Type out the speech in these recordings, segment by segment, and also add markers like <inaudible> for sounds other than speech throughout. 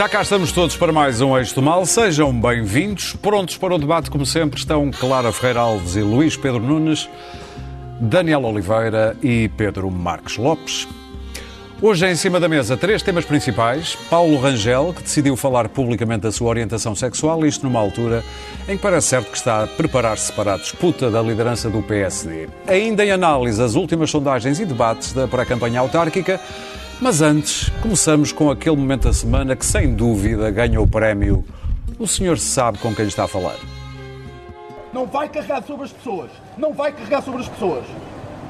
Já cá estamos todos para mais um Eixo do Mal. Sejam bem-vindos. Prontos para o debate, como sempre, estão Clara Ferreira Alves e Luís Pedro Nunes, Daniel Oliveira e Pedro Marques Lopes. Hoje em cima da mesa três temas principais. Paulo Rangel, que decidiu falar publicamente da sua orientação sexual, isto numa altura em que parece certo que está a preparar-se para a disputa da liderança do PSD. Ainda em análise as últimas sondagens e debates da pré-campanha autárquica, mas antes começamos com aquele momento da semana que sem dúvida ganha o prémio O Senhor sabe com quem está a falar. Não vai carregar sobre as pessoas. Não vai carregar sobre as pessoas.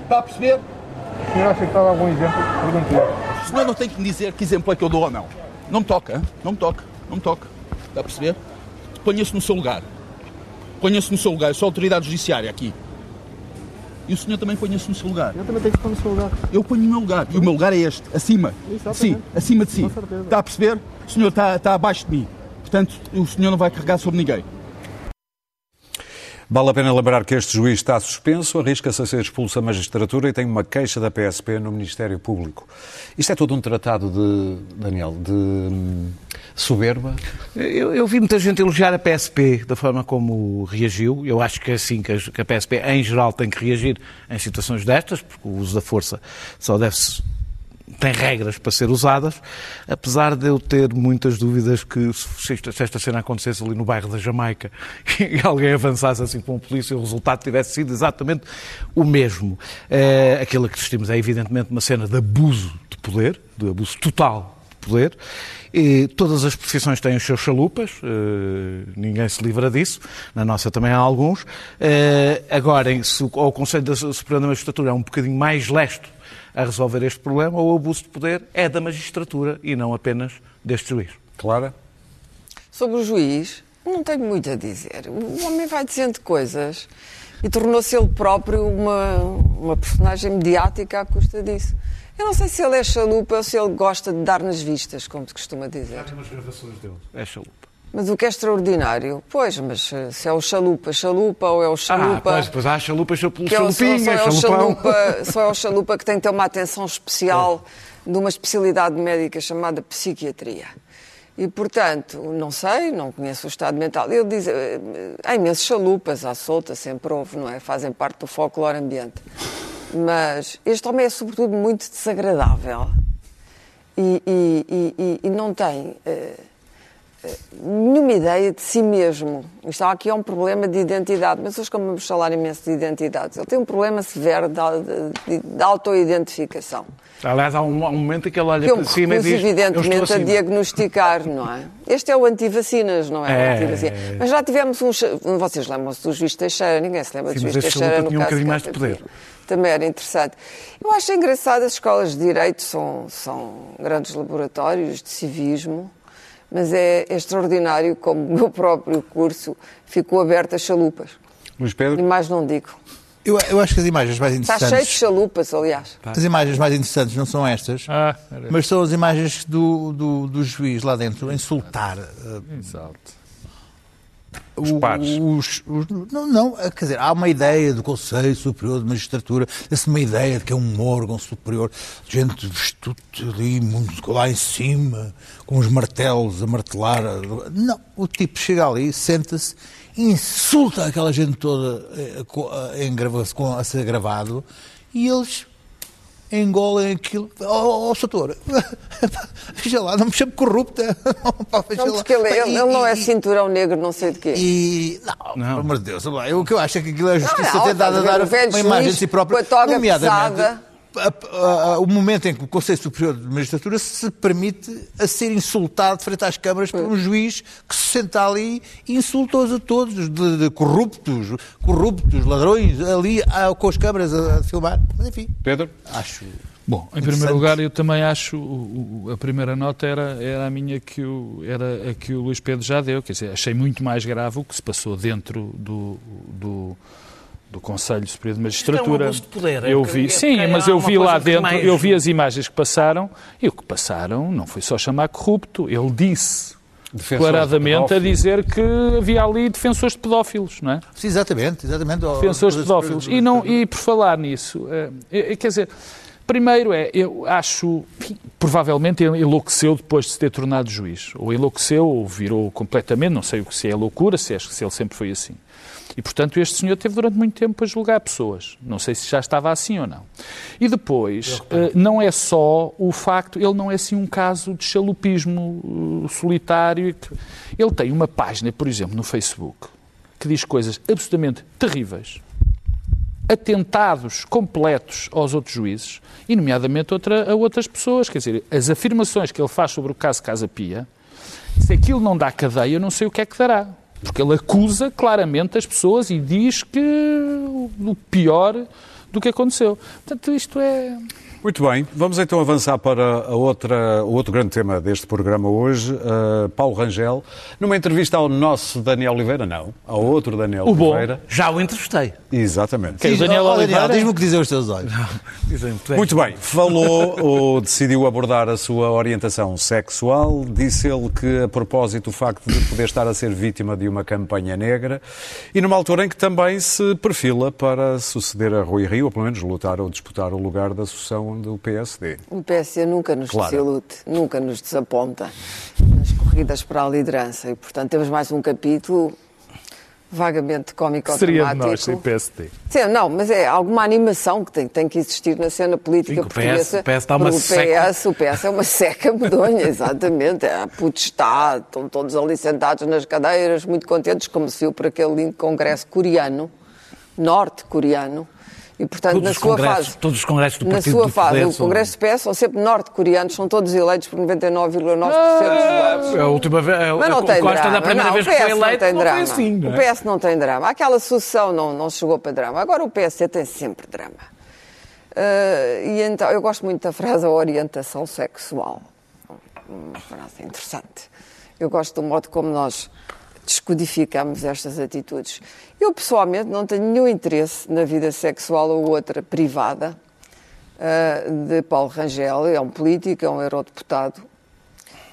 Está a perceber? O senhor acha que está a dar algum exemplo? Pergunto-lhe. O senhor não tem que me dizer que exemplo é que eu dou ou não. Não me toca, não me toca, não me toca. Está a perceber? Ponha-se no seu lugar. Ponha-se no seu lugar. Eu sou autoridade judiciária aqui. E o senhor também ponha-se no seu lugar. Eu também tenho que estar no seu lugar. Eu ponho no meu lugar. E o meu lugar é este, acima. Exatamente. Sim, acima de si. Com certeza. Está a perceber? O senhor está, está abaixo de mim. Portanto, o senhor não vai carregar sobre ninguém. Vale a pena lembrar que este juiz está suspenso, arrisca-se a ser expulso da magistratura e tem uma queixa da PSP no Ministério Público. Isto é todo um tratado de, Daniel, de hum, soberba? Eu, eu vi muita gente elogiar a PSP da forma como reagiu. Eu acho que é assim que a, PSP, em geral, tem que reagir em situações destas, porque o uso da força só deve-se tem regras para ser usadas, apesar de eu ter muitas dúvidas que se esta, se esta cena acontecesse ali no bairro da Jamaica <laughs> e alguém avançasse assim com a polícia, o resultado tivesse sido exatamente o mesmo. Eh, aquilo que assistimos é evidentemente uma cena de abuso de poder, de abuso total poder. E todas as profissões têm os seus chalupas, eh, ninguém se livra disso, na nossa também há alguns. Eh, agora, o o Conselho da Superior da Magistratura é um bocadinho mais lesto a resolver este problema, o abuso de poder é da magistratura e não apenas deste juiz. Clara? Sobre o juiz, não tenho muito a dizer. O homem vai dizendo coisas e tornou-se ele próprio uma, uma personagem mediática à custa disso. Eu não sei se ele é chalupa ou se ele gosta de dar nas vistas, como se costuma dizer. umas gravações dele. É chalupa. Mas o que é extraordinário, pois, mas eh, se é o chalupa, chalupa ou é o Ah, chalupa. pois, pois há chalupas, chalupa, que é o, só, só chalupinha, é o chalupão. chalupa, <laughs> só é o chalupa que tem que ter uma atenção especial de uma especialidade médica chamada psiquiatria. E, portanto, não sei, não conheço o estado mental. Ele diz, eh, há imensos chalupas à solta, sempre houve, não é? Fazem parte do folclore ambiente. Mas este homem é, sobretudo, muito desagradável. E, e- e- e- não tem eh, nenhuma ideia de si mesmo. Isto aqui é um problema de identidade, mas hoje, como vamos falar imenso de identidades, ele tem um problema severo de, de, de autoidentificação. Aliás, há um, há um momento em que ele olha Que para cima e diz: "Eu estou evidentemente, a acima." diagnosticar, não é? Este é o anti-vacinas, não é? É, anti-vacina. Mas já tivemos um. cha- Vocês lembram-se do juiz Teixeira? Ninguém se lembra Sim, do mas juiz Teixeira no um caso bocadinho mais de poder. Também era interessante. Eu acho engraçado, as escolas de direito são, são grandes laboratórios de civismo, mas é extraordinário como o meu próprio curso ficou aberto a chalupas. Luís E Pedro? mais não digo. Eu, eu acho que as imagens mais Está interessantes. cheio de chalupas, aliás. As imagens mais interessantes não são estas, Ah, mas são as imagens do, do, do juiz lá dentro a insultar. eh, exato. Os pares. os- os- não, não, eh, quer dizer, há uma ideia do Conselho Superior de Magistratura, essa uma ideia de que é um órgão superior, gente vestido ali, muito lá em cima, com os martelos a martelar. Não, o tipo chega ali, senta-se, insulta aquela gente toda em grava- com- a ser gravado e eles engolem aquilo. Oh, oh, Soutor, <laughs> veja lá, não me chame corrupta. <laughs> Pá, veja Não, porque ele, ele- E- ele não é cinturão negro, não sei de quê. e. Não, pelo amor de Deus, eu- o que eu acho é que aquilo é a justiça não, ter dado a estás a ver dar uma imagem de si própria. com a toga nomeadamente, pesada. A- a- a- o momento em que o Conselho Superior de Magistratura se permite a ser insultado frente às câmaras por um juiz que se senta ali e insulta-os a todos, de, de corruptos, corruptos, ladrões, ali ah, com as câmaras a, a filmar. Mas enfim, Pedro? acho. Bom, em primeiro lugar, eu também acho, o- a primeira nota era, era a minha que o, era a que o Luís Pedro já deu, quer dizer, achei muito mais grave o que se passou dentro do, do, do Conselho Superior de Magistratura. É um abuso de poder, é eu vi, é que sim, há mas eu vi lá dentro, mais- eu vi as imagens que passaram e o que passaram não foi só chamar corrupto, ele disse Defensores de declaradamente a dizer que havia ali defensores de pedófilos, não é? Sim, exatamente, exatamente. defensores de pedófilos. E, não, e por falar nisso, eh, quer dizer, Primeiro é, eu acho, enfim, provavelmente ele enlouqueceu depois de se ter tornado juiz. Ou enlouqueceu, ou virou completamente, não sei o que se é loucura, se, é, se ele sempre foi assim. E, portanto, este senhor teve durante muito tempo a julgar pessoas. Não sei se já estava assim ou não. E depois, eh, não é só o facto, ele não é assim um caso de chalupismo eh, solitário. Ele tem uma página, por exemplo, no Facebook, que diz coisas absolutamente terríveis, atentados completos aos outros juízes, e nomeadamente outra, a outras pessoas. Quer dizer, as afirmações que ele faz sobre o caso Casa Pia, se aquilo não dá cadeia, eu não sei o que é que dará. Porque ele acusa claramente as pessoas e diz que o pior do que aconteceu. Portanto, isto é. Muito bem, vamos então avançar para a outra, o outro grande tema deste programa hoje. Uh, Paulo Rangel, numa entrevista ao nosso Daniel Oliveira, não, ao outro Daniel O bom. Oliveira. Já o entrevistei. Exatamente. Quem? o Diz- Daniel oh, Oliveira? Diz-me o que dizem os teus olhos. Muito bem, <laughs> falou ou decidiu abordar a sua orientação sexual. Disse ele que, a propósito, o facto de poder estar a ser vítima de uma campanha negra e numa altura em que também se perfila para suceder a Rui Rio, ou pelo menos lutar ou disputar o lugar da sucessão do PSD. O PSD nunca nos Claro. desilute, nunca nos desaponta nas corridas para a liderança e, portanto, temos mais um capítulo vagamente cómico Seria de nós, sem PSD. Sim, não, mas é alguma animação que tem, tem que existir na cena política Sim, que o PS portuguesa. o PS está uma seca. o PS, o PS é uma seca medonha, exatamente. É a potestade, estão todos ali sentados nas cadeiras, muito contentes, como se viu por aquele lindo congresso coreano, norte-coreano. E, portanto, Todos na sua fase. todos os congressos do Na Partido sua do fase, Poder o Congresso do PS são sempre norte-coreanos, são todos eleitos por 99,9% dos votos. É a última vez. é- Mas é não tem Costa drama. da primeira não, vez o que PS foi eleito não tem não drama. assim, não O é? PS não tem drama. Aquela sucessão não, não chegou para drama. Agora o PSD tem sempre drama. Ah, e então, eu gosto muito da frase a orientação sexual. Uma frase interessante. Eu gosto do modo como nós descodificamos estas atitudes. Eu, pessoalmente, não tenho nenhum interesse na vida sexual ou outra privada ah, de Paulo Rangel. É um político, é um eurodeputado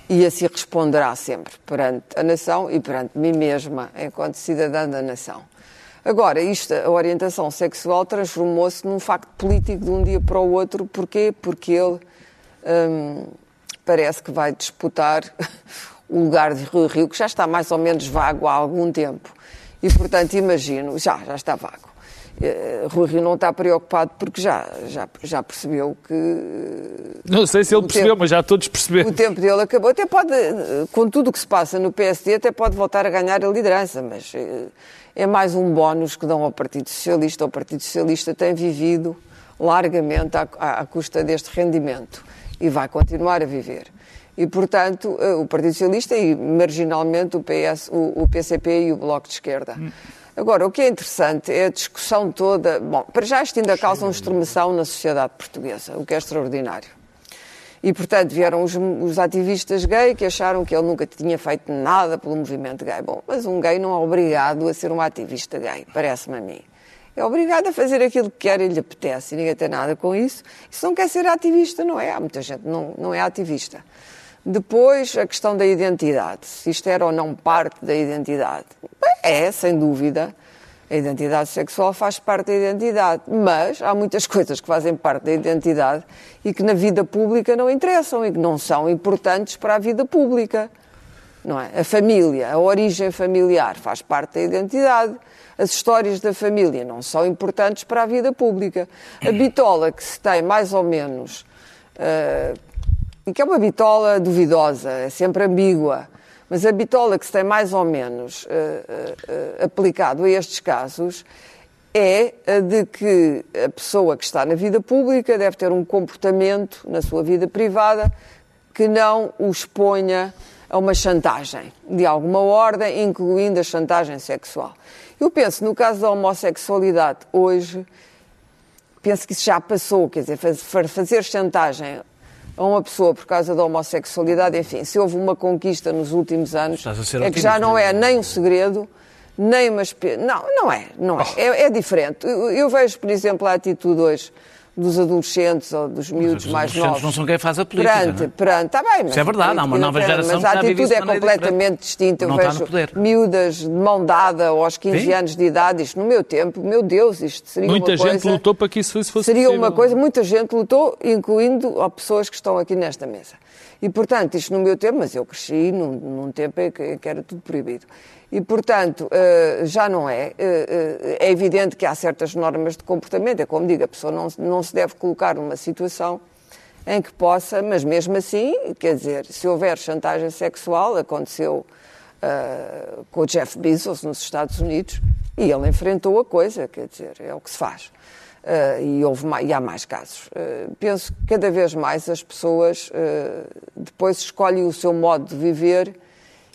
e assim responderá sempre perante a nação e perante mim mesma, enquanto cidadã da nação. Agora, isto, a orientação sexual transformou-se num facto político de um dia para o outro. Porquê? Porque ele hum, parece que vai disputar <laughs> o lugar de Rui Rio, que já está mais ou menos vago há algum tempo. E, portanto, imagino, já, já está vago. Eh, Rui Rio não está preocupado porque já, já, já percebeu que Não sei se ele percebeu, tempo. mas já todos perceberam. o tempo dele acabou. Até pode, eh, com tudo o que se passa no PSD, até pode voltar a ganhar a liderança, mas eh, é mais um bónus que dão ao Partido Socialista. O Partido Socialista tem vivido largamente à, à- à custa deste rendimento e vai continuar a viver. E, portanto, eh, o Partido Socialista e, marginalmente, o, PS, o, o PCP e o Bloco de Esquerda. Agora, o que é interessante é a discussão toda. Bom, para já isto ainda causa uma extremação na sociedade portuguesa, o que é extraordinário. E, portanto, vieram os, os ativistas gay que acharam que ele nunca tinha feito nada pelo movimento gay. Bom, mas um gay não é obrigado a ser um ativista gay, parece-me a mim. É obrigado a fazer aquilo que quer e lhe apetece e ninguém tem nada com isso. E se não quer ser ativista, não é. Há muita gente que não, não é ativista. Depois, a questão da identidade. Se isto era ou não parte da identidade. É, sem dúvida. A identidade sexual faz parte da identidade, mas há muitas <laughs> coisas que fazem parte da identidade e que na vida pública não interessam e que não são importantes para a vida pública. Não é? A família, a origem familiar faz parte da identidade. As histórias da família não são importantes para a vida pública. A bitola que se tem mais ou menos ah, e que é uma bitola duvidosa, é sempre ambígua, mas a bitola que se tem mais ou menos eh, eh, aplicado a estes casos é a de que a pessoa que está na vida pública deve ter um comportamento na sua vida privada que não o exponha a uma chantagem de alguma ordem, incluindo a chantagem sexual. Eu penso, no caso da homossexualidade, hoje, penso que isso já passou, quer dizer, faz- fa- fazer chantagem a uma pessoa por causa da homossexualidade, enfim, se houve uma conquista nos últimos anos, é que já não é nem um segredo, nem uma. Não, não é, não é. É, é diferente. Eu, eu vejo, por exemplo, a atitude hoje dos adolescentes ou dos miúdos Os mais adolescentes novos. não são quem faz a política. Perante, não é? perante, tá bem, mas Isso é verdade, a há uma política nova não tem- geração Mas a vive atitude é completamente diferente. distinta. Eu Não está vejo no poder. miúdas de mão dada aos 15 Sim. anos de idade, isto no meu tempo, meu Deus, isto seria Muita uma gente coisa... lutou para que isso fosse Seria possível. uma coisa, muita gente lutou, incluindo ó, pessoas que estão aqui nesta mesa. E, portanto, isto no meu tempo, mas eu cresci num, num tempo em que, que era tudo proibido. E, portanto, eh, já não é. Eh, eh, É evidente que há certas normas de comportamento. É como digo, a pessoa não, não se deve colocar numa situação em que possa, mas mesmo assim, quer dizer, se houver chantagem sexual, aconteceu com o Jeff Bezos nos Estados Unidos, e ele enfrentou a coisa, quer dizer, é o que se faz. Ah, e, houve e há mais casos. Ah, penso que cada vez mais as pessoas ah, depois escolhem o seu modo de viver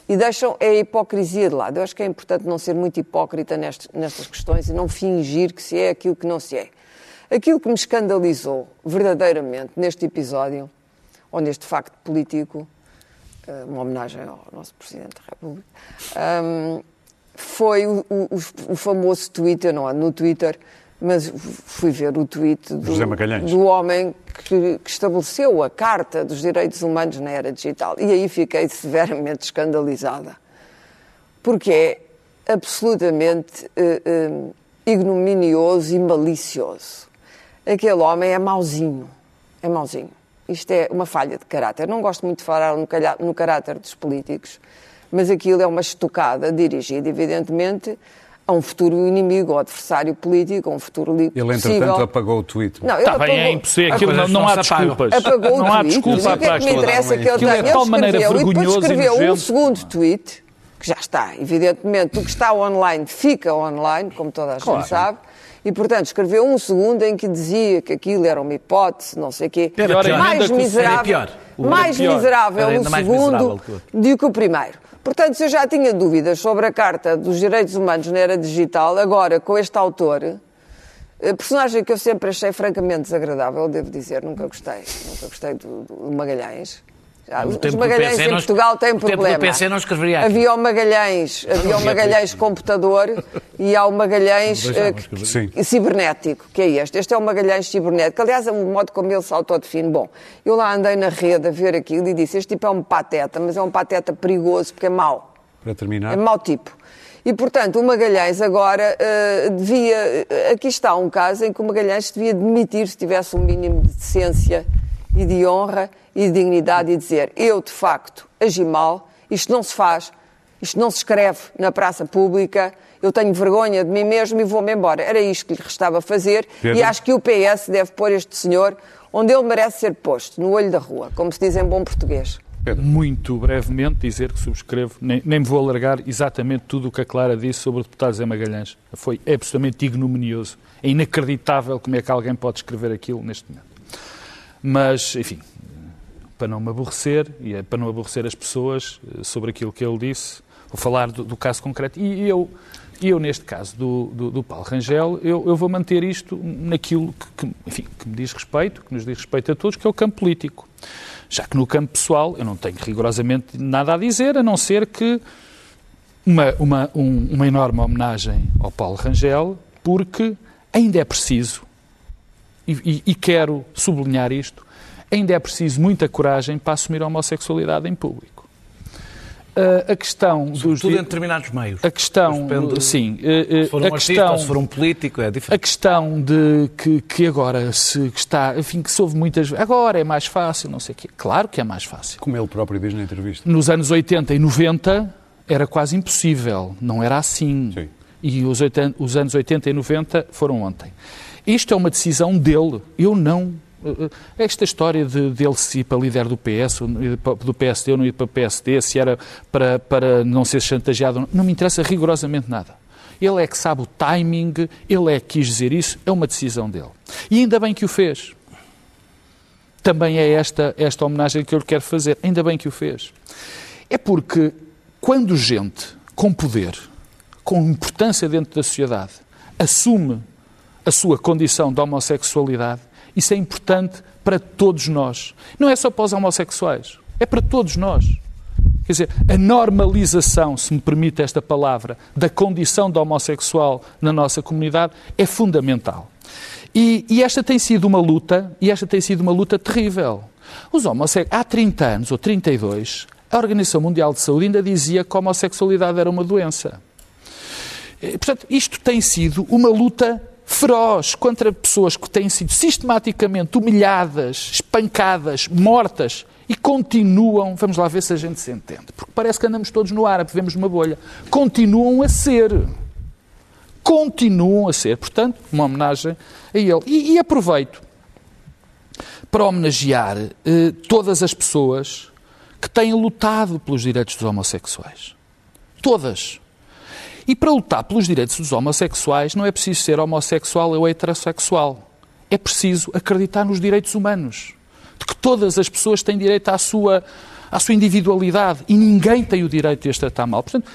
e deixam a hipocrisia de lado. Eu acho que é importante não ser muito hipócrita nestas, nestas questões e não fingir que se é aquilo que não se é. Aquilo que me escandalizou verdadeiramente neste episódio, ou neste facto político, uma homenagem ao nosso Presidente da República, ahm, foi o, o- o famoso Twitter, não é no Twitter, mas fui ver o tweet do, do homem que, que estabeleceu a Carta dos Direitos Humanos na era digital. E aí fiquei severamente escandalizada, porque é absolutamente eh, eh, ignominioso e malicioso. Aquele homem é mauzinho, é mauzinho. Isto é uma falha de caráter. Não gosto muito de falar no, calha- no caráter dos políticos, mas aquilo é uma estocada dirigida, evidentemente, a um futuro inimigo ou adversário político, a um futuro li- Ele, possível. entretanto, apagou o tweet. Não, ele Está bem, é apagou- impossível. Aquilo não, não não há desculpas. Apagou não o há tweet. desculpa e o que é para que me coisas. interessa que ele Aquilo é tenha? de tal Ele maneira escreveu e depois escreveu um segundo tweet, que já está, evidentemente, o que está online fica online, como toda a gente sabe, e, portanto, escreveu um segundo em que dizia que aquilo era uma hipótese, não sei o quê. Era pior. mais miserável, era pior. O- mais miserável o mais miserável segundo que o outro. do que o primeiro. Portanto, se eu já tinha dúvidas sobre a Carta dos Direitos Humanos na era digital, agora, com este autor, eh, personagem que eu sempre achei francamente desagradável, devo dizer, nunca gostei. Nunca gostei do, do Magalhães. No os Magalhães PC em Portugal têm no tempo do problema. PC não escreveria aqui. Havia o Magalhães, havia o Magalhães computador e há o Magalhães eh, cibernético, que é este. Este é o Magalhães cibernético. Aliás, é o modo como ele se autodefine. Bom, eu lá andei na rede a ver aquilo e disse: este tipo é um pateta, mas é um pateta perigoso porque é mau. Para terminar. É mau tipo. E, portanto, o Magalhães agora eh, devia. eh, Aqui está um caso em que o Magalhães devia demitir se tivesse um mínimo de decência e de honra e de dignidade e dizer: eu, de facto, agi mal, isto não se faz, isto não se escreve na praça pública, eu tenho vergonha de mim mesmo e vou-me embora. Era isto que lhe restava fazer Pedro? e acho que o PS deve pôr este senhor onde ele merece ser posto, no olho da rua, como se diz em bom português. Muito brevemente dizer que subscrevo, nem, nem me vou alargar exatamente tudo o que a Clara disse sobre o deputado Zé Magalhães. Foi absolutamente ignominioso. É inacreditável como é que alguém pode escrever aquilo neste momento. Mas, enfim, para não me aborrecer e é para não aborrecer as pessoas eh, sobre aquilo que ele disse, vou falar do, do caso concreto. E eu, eu neste caso do, do, do Paulo Rangel, eu, eu vou manter isto naquilo que, que, enfim, que me diz respeito, que nos diz respeito a todos, que é o campo político. Já que no campo pessoal eu não tenho rigorosamente nada a dizer, a não ser que uma, uma, um- uma enorme homenagem ao Paulo Rangel, porque ainda é preciso, e, e- e quero sublinhar isto, ainda é preciso muita coragem para assumir a homossexualidade em público. Ah, a questão dos... Tudo em determinados meios. a questão, Depende- sim, eh, eh, Se for um a artista questão, se for um político, é a diferente. questão de que, que agora se que está, enfim, que se houve muitas agora é mais fácil, não sei o quê. Claro que é mais fácil. Como ele próprio diz na entrevista. Nos anos 80 e 90 era quase impossível, não era assim. Sim. E os, 80 os anos 80 e 90 foram ontem. Isto é uma decisão dele. Eu não. Eh, Esta história de, dele se ir para líder do PS, do PSD ou não ir para o PSD, se era para, para não ser chantageado, não me interessa rigorosamente nada. Ele é que sabe o timing, ele é que quis dizer isso, é uma decisão dele. E ainda bem que o fez. Também é esta, esta homenagem que eu lhe quero fazer. Ainda bem que o fez. É porque quando gente com poder, com importância dentro da sociedade, assume a sua condição de homossexualidade, isso é importante para todos nós. Não é só para os homossexuais, é para todos nós. Quer dizer, a normalização, se me permite esta palavra, da condição de homossexual na nossa comunidade é fundamental. E, e, esta tem sido uma luta, e esta tem sido uma luta terrível. Os homossexuais, há 30 anos ou 32, a Organização Mundial de Saúde ainda dizia que a homossexualidade era uma doença. Portanto, isto tem sido uma luta feroz contra pessoas que têm sido sistematicamente humilhadas, espancadas, mortas e continuam, vamos lá ver se a gente se entende, porque parece que andamos todos no ar, vivemos numa bolha, continuam a ser. Continuam a ser. Portanto, uma homenagem a ele. E, e aproveito para homenagear eh, todas as pessoas que têm lutado pelos direitos dos homossexuais. Todas. E para lutar pelos direitos dos homossexuais não é preciso ser homossexual ou heterossexual. É preciso acreditar nos direitos humanos. De que todas as pessoas têm direito à sua, à sua individualidade e ninguém tem o direito de as tratar mal. Portanto,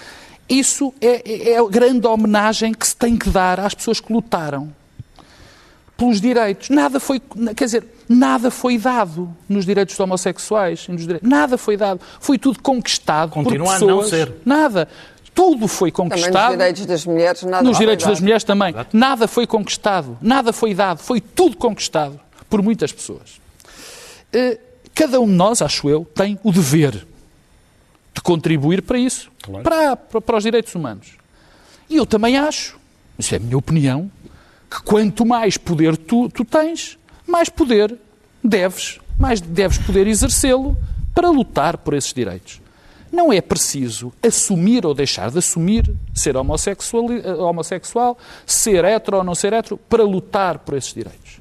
isso é, é, é a grande homenagem que se tem que dar às pessoas que lutaram pelos direitos. Nada foi, quer dizer, nada foi dado nos direitos dos homossexuais. Nos direitos, nada foi dado. Foi tudo conquistado Continua por pessoas. a não ser. Nada. Tudo foi conquistado. Também nos direitos das mulheres, nada Nos foi direitos das mulheres também. Nada foi conquistado. Nada foi dado. Foi tudo conquistado por muitas pessoas. Eh, Cada um de nós, acho eu, tem o dever de contribuir para isso, para, para, para os direitos humanos. E eu também acho, isso é a minha opinião, que quanto mais poder tu, tu tens, mais poder deves, mais deves poder exercê-lo para lutar por esses direitos. Não é preciso assumir ou deixar de assumir ser homossexual, homossexual, ser hetero ou não ser hetero, para lutar por esses direitos.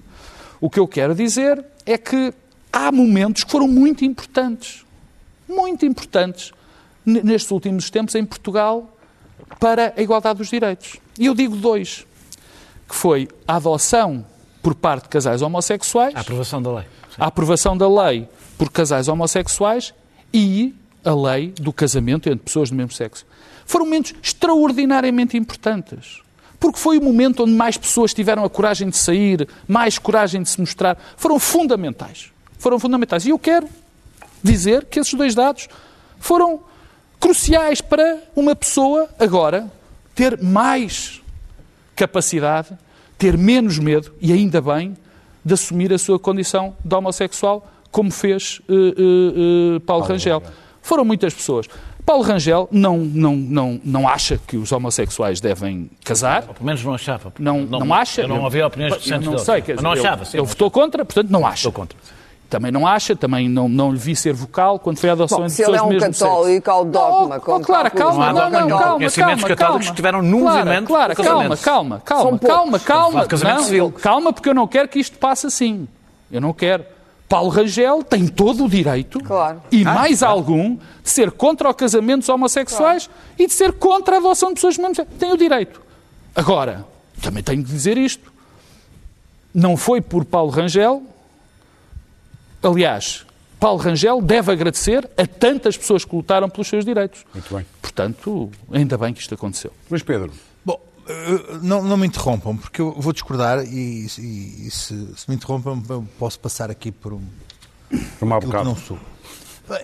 O que eu quero dizer é que há momentos que foram muito importantes, muito importantes, nestes últimos tempos em Portugal, para a igualdade dos direitos. E eu digo dois, que foi a adoção por parte de casais homossexuais, A aprovação da lei. a aprovação da lei por casais homossexuais e a lei do casamento entre pessoas do mesmo sexo. Foram momentos extraordinariamente importantes. Porque foi o momento onde mais pessoas tiveram a coragem de sair, mais coragem de se mostrar. Foram fundamentais. Foram fundamentais. E eu quero dizer que esses dois dados foram cruciais para uma pessoa agora ter mais capacidade, ter menos medo e ainda bem de assumir a sua condição de homossexual, como fez eh, eh, eh, Paulo Rangel. Foram muitas pessoas. Paulo Rangel não, não, não, não acha que os homossexuais devem casar. Ou pelo menos não achava. Não, não, acha. Eu não ouvi opiniões recentes não sei, dizer, não ele- achava. sim, Ele não votou contra, portanto não acha. Estou contra. Também não acha, também não, não lhe vi ser vocal quando foi a adoção Bom, entre se ele pessoas é do um mesmo católico ao sexo. dogma, Oh, oh, claro, calma, Não não, não, calma, Conhecimentos calma, católicos calma. estiveram num Claro, movimento Claro, de calma, calma, calma, calma, calma. de Não, civil. Calma, porque eu não quero que isto passe assim. Eu não quero. Paulo Rangel tem todo o direito, Claro. e mais algum, de ser contra o casamento dos homossexuais e de ser contra a adoção de pessoas do mesmo sexo. Tem o direito. Agora, também tenho que dizer isto. Não foi por Paulo Rangel. Aliás, Paulo Rangel deve agradecer a tantas pessoas que lutaram pelos seus direitos. Muito bem. Portanto, ainda bem que isto aconteceu. Luís Pedro, não, não me interrompam, porque eu vou discordar e, e- e se, se me interrompam, posso passar aqui por um, por um que não sou.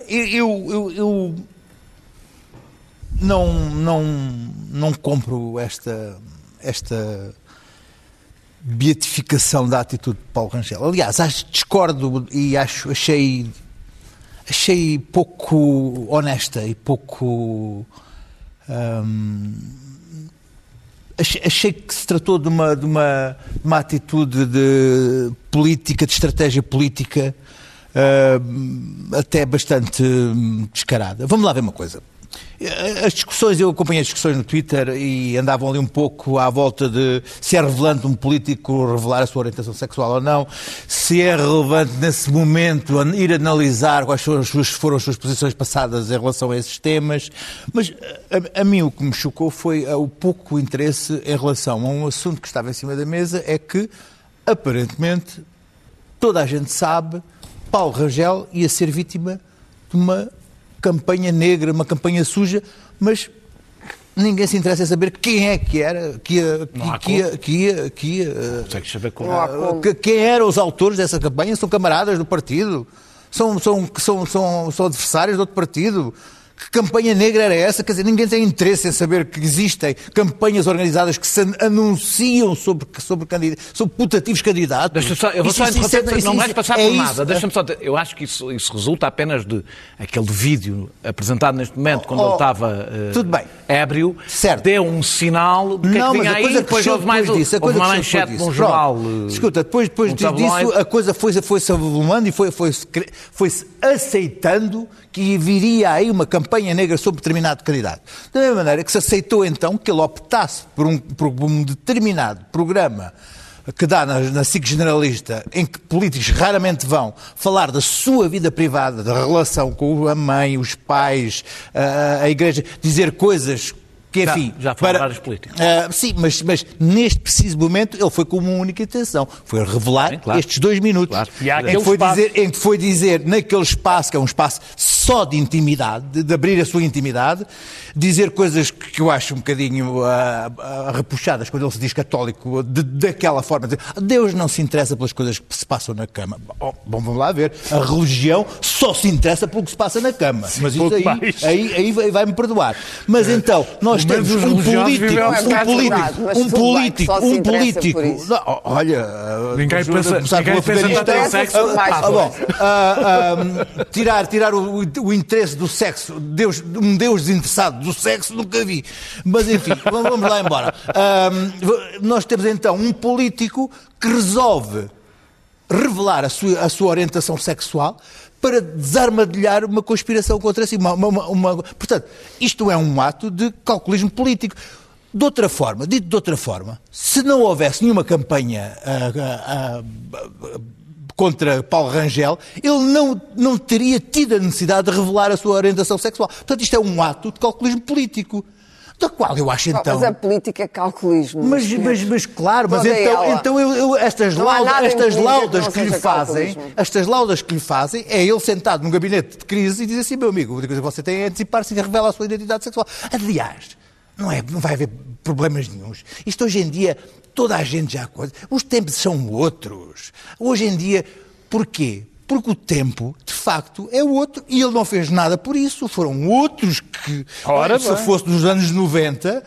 Eu, eu, eu- eu não, não, não compro esta, esta beatificação da atitude de Paulo Rangel. Aliás, acho, discordo e acho, achei, achei pouco honesta e pouco. hum, achei, que se tratou de uma, de uma, de uma atitude de política, de estratégia política, hum, até bastante hum, descarada. Vamos lá ver uma coisa. As discussões, eu acompanhei as discussões no Twitter e andavam ali um pouco à volta de se é relevante um político revelar a sua orientação sexual ou não, se é relevante nesse momento ir analisar quais foram as suas, posições passadas em relação a esses temas. Mas a, a mim o que me chocou foi ah, o pouco interesse em relação a um assunto que estava em cima da mesa, é que aparentemente toda a gente sabe, Paulo Rangel ia ser vítima de uma campanha negra, uma campanha suja, mas ninguém se interessa em saber quem é que era, que ia, que ia, que ia, ia, como. que- quem eram os autores dessa campanha? São camaradas do partido? São, são, são, são, são adversários de outro partido? Que campanha negra era essa? Quer dizer, ninguém tem interesse em saber que existem campanhas organizadas que se anunciam sobre, sobre, sobre putativos candidatos. Deixa só, eu vou só interromper, não vais passar é por nada. Deixa-me só, eu acho que isso, isso resulta apenas de aquele vídeo apresentado neste momento, quando oh, ele estava uh, tudo bem. ébrio, certo. deu um sinal de que, não, é que vinha aí, depois houve mais disso, houve uma manchete de um jornal. Uh, Escuta, depois, depois um disso, a coisa foi-se foi, foi avolumando e foi-se foi, foi aceitando que viria aí uma campanha negra sobre determinado candidato. Da mesma maneira que se aceitou então que ele optasse por um, por um determinado programa que dá na, na SIC generalista, em que políticos raramente vão falar da sua vida privada, da relação com a mãe, os pais, a, a igreja, dizer coisas que enfim. Já, já foram para, vários políticos. Uh, sim, mas, mas neste preciso momento ele foi com uma única intenção: foi revelar sim, claro. estes dois minutos. Claro. Em, que foi dizer, em que foi dizer, naquele espaço, que é um espaço só de intimidade, de, de abrir a sua intimidade, dizer coisas que eu acho um bocadinho uh, uh, repuxadas quando ele se diz católico, de, daquela forma. De, Deus não se interessa pelas coisas que se passam na cama. Bom, vamos lá ver. A religião só se interessa pelo que se passa na cama. Sim, mas isso aí, aí, aí vai-me perdoar. Mas é. então, nós nós temos um político, um político, um político, um político. Não, olha, ninguém pensa, ninguém pensa tanto sexo. Ah, ah, ah, tirar, tirar o, o interesse do sexo, Deus, um Deus desinteressado do sexo, nunca vi. Mas enfim, <laughs> vamos lá embora. nós temos então um político que resolve revelar a sua, a sua orientação sexual para desarmadilhar uma conspiração contra si. Uma, uma, uma, portanto, isto é um ato de calculismo político. De outra forma, dito de outra forma, se não houvesse nenhuma campanha uh, uh, uh, contra Paulo Rangel, ele não, não teria tido a necessidade de revelar a sua orientação sexual. Portanto, isto é um ato de calculismo político da qual eu acho então. Mas a política é calculismo. Mas, mas, mas claro, mas então, então eu, eu, estas, lauda, estas laudas que, que lhe fazem, estas laudas que lhe fazem, é ele sentado num gabinete de crise e diz assim, meu amigo, a única coisa que você tem é antecipar-se e revela a sua identidade sexual. Aliás, não, é, não vai haver problemas nenhums. Isto hoje em dia, toda a gente já. Os tempos são outros. Hoje em dia, porquê? Porque o tempo, de facto, é outro. E ele não fez nada por isso. Foram outros que, Ora, se bem. fosse nos anos 90,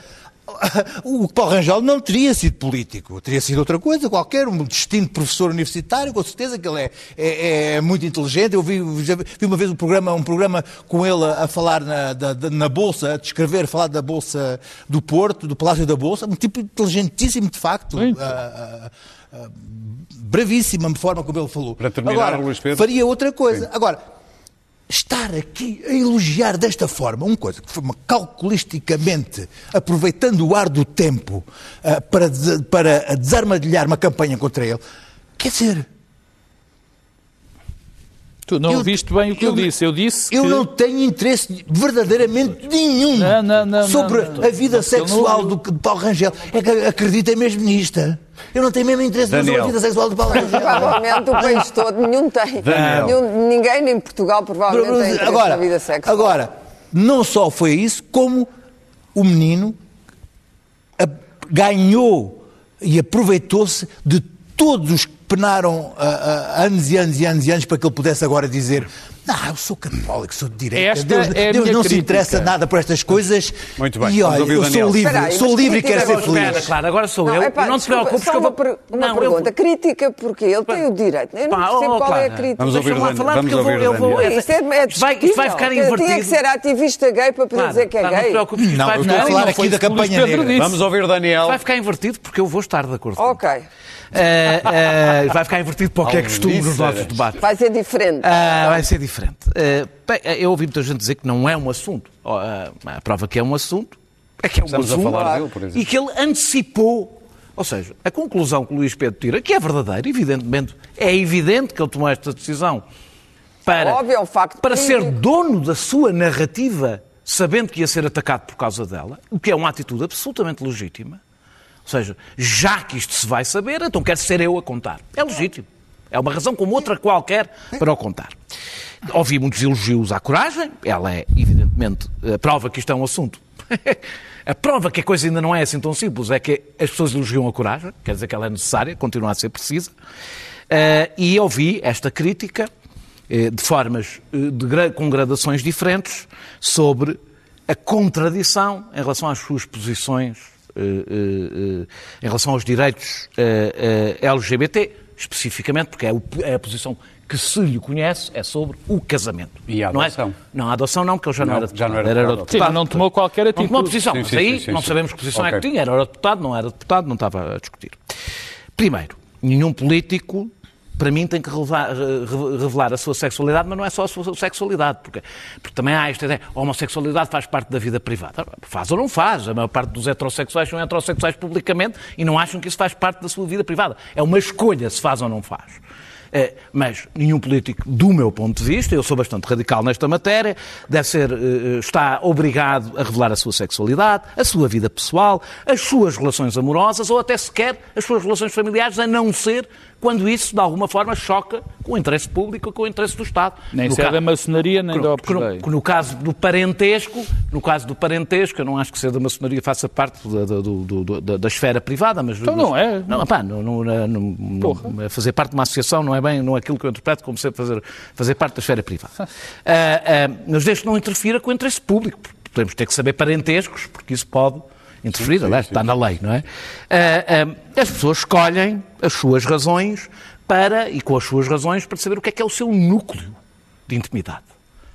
<laughs> o Paulo Rangel não teria sido político, teria sido outra coisa qualquer, um distinto professor universitário, com certeza que ele é, é, é muito inteligente. Eu vi, vi, uma vez um programa, um programa com ele a, a falar na, da, na Bolsa, a descrever, a falar da Bolsa do Porto, do Palácio da Bolsa, um tipo inteligentíssimo de facto. Uh, uh, uh, bravíssima forma como ele falou. Para terminar, Agora, Luís Pedro. faria outra coisa. Sim. Agora, estar aqui a elogiar desta forma uma coisa que foi calculisticamente aproveitando o ar do tempo uh, para, para desarmadilhar uma campanha contra ele, quer dizer, Tu não eu, ouviste bem o que eu, eu disse. Eu disse Eu que... não tenho interesse verdadeiramente nenhum não, não, não, sobre a vida sexual do, de Paulo Rangel. É que acreditem mesmo nisto. Eu não tenho mesmo interesse na vida sexual de Paulo Rangel. Provavelmente o país todo, nenhum tem. Nenhum, ninguém nem em Portugal provavelmente tem interesse agora, na vida sexual. Agora, não só foi isso, como o menino ganhou e aproveitou-se de todos os penaram uh, uh, anos e anos e anos e anos para que ele pudesse agora dizer não, eu sou católico, sou de direita. Esta Deus, é Deus não crítica. se interessa nada por estas coisas. Muito bem. E olha, eu sou livre, Peraí, sou livre e quero ser feliz. Espera, claro, agora sou não, eu. Epá, não te preocupes que eu vou... Per uma não, pergunta. Eu... Crítica porque ele tem o direito. Eu não Pá, percebo oh, qual claro. é a crítica. Vamos ouvir o falar Vamos ouvir eu vou, eu vou, Isto é, é vai, vai ficar invertido. Tinha que ser ativista gay para poder claro, dizer que é gay. Não te preocupes. Não, eu estou a falar aqui da campanha negra. Vamos ouvir o Daniel. Vai ficar invertido porque eu vou estar de acordo. Ok. Uh, uh, vai ficar invertido para o que é costume nos nossos debates. Vai ser diferente. Uh, vai ser diferente. Bem, eu ouvi muita gente dizer que não é um assunto. a prova que é um assunto é que é um Estamos assunto. A falar dele, por exemplo. E que ele antecipou. Ou seja, a conclusão que o Luís Pedro tira, que é verdadeira, evidentemente, é evidente que ele tomou esta decisão para, Óbvio, é um facto para ser dono da sua narrativa, sabendo que ia ser atacado por causa dela, o que é uma atitude absolutamente legítima. Ou seja, já que isto se vai saber, então quero ser eu a contar. É legítimo. É uma razão como outra qualquer para o contar. Ouvi muitos elogios à coragem, ela é, evidentemente, a prova que isto é um assunto. <laughs> a prova que a coisa ainda não é assim tão simples é que as pessoas elogiam a coragem, quer dizer que ela é necessária, continua a ser precisa. Uh, e ouvi esta crítica eh, de formas eh, de com gradações diferentes sobre a contradição em relação às suas posições em relação aos direitos eh, eh, LGBT, especificamente, porque é, o- é a posição que se lhe conhece, é sobre o casamento. E a Não é- adoção? Não, a adoção não, porque ele já não, Não, era já deputado. não era era deputado. Sim, não tomou qualquer Não atitude. tomou posição, Sim, mas sim, aí não sim. sabemos que posição é Ok. que tinha. Era eurodeputado, não era deputado, não estava a discutir. Primeiro, nenhum político, para mim, tem que revelar, re- revelar a sua sexualidade, mas não é só a sua sexualidade, porque, porque também há esta ideia, a homossexualidade faz parte da vida privada. Faz ou não faz? A maior parte dos heterossexuais são heterossexuais publicamente e não acham que isso faz parte da sua vida privada. É uma escolha se faz ou não faz. Eh, mas nenhum político, do meu ponto de vista, eu sou bastante radical nesta matéria, deve ser, eh, está obrigado a revelar a sua sexualidade, a sua vida pessoal, as suas relações amorosas ou até sequer as suas relações familiares, a não ser quando isso, de alguma forma, choca com o interesse público com o interesse do Estado. Nem No se é da maçonaria, nem da Opus Dei. no, no caso do parentesco, no caso do parentesco, eu não acho que ser da maçonaria faça parte da, da- do- da- da esfera privada, mas... Então não é. Não, pá, não, não, não- Porra. fazer parte de uma associação não é bem não é aquilo que eu interpreto como ser fazer, fazer parte da esfera privada. <laughs> Ah, ah, mas desde que não interfira com o interesse público. Podemos ter que saber parentescos, porque isso pode interferir, aliás, está na lei, não é? Ah, ah, as pessoas escolhem as suas razões para, e com as suas razões, para saber o que é que é o seu núcleo de intimidade.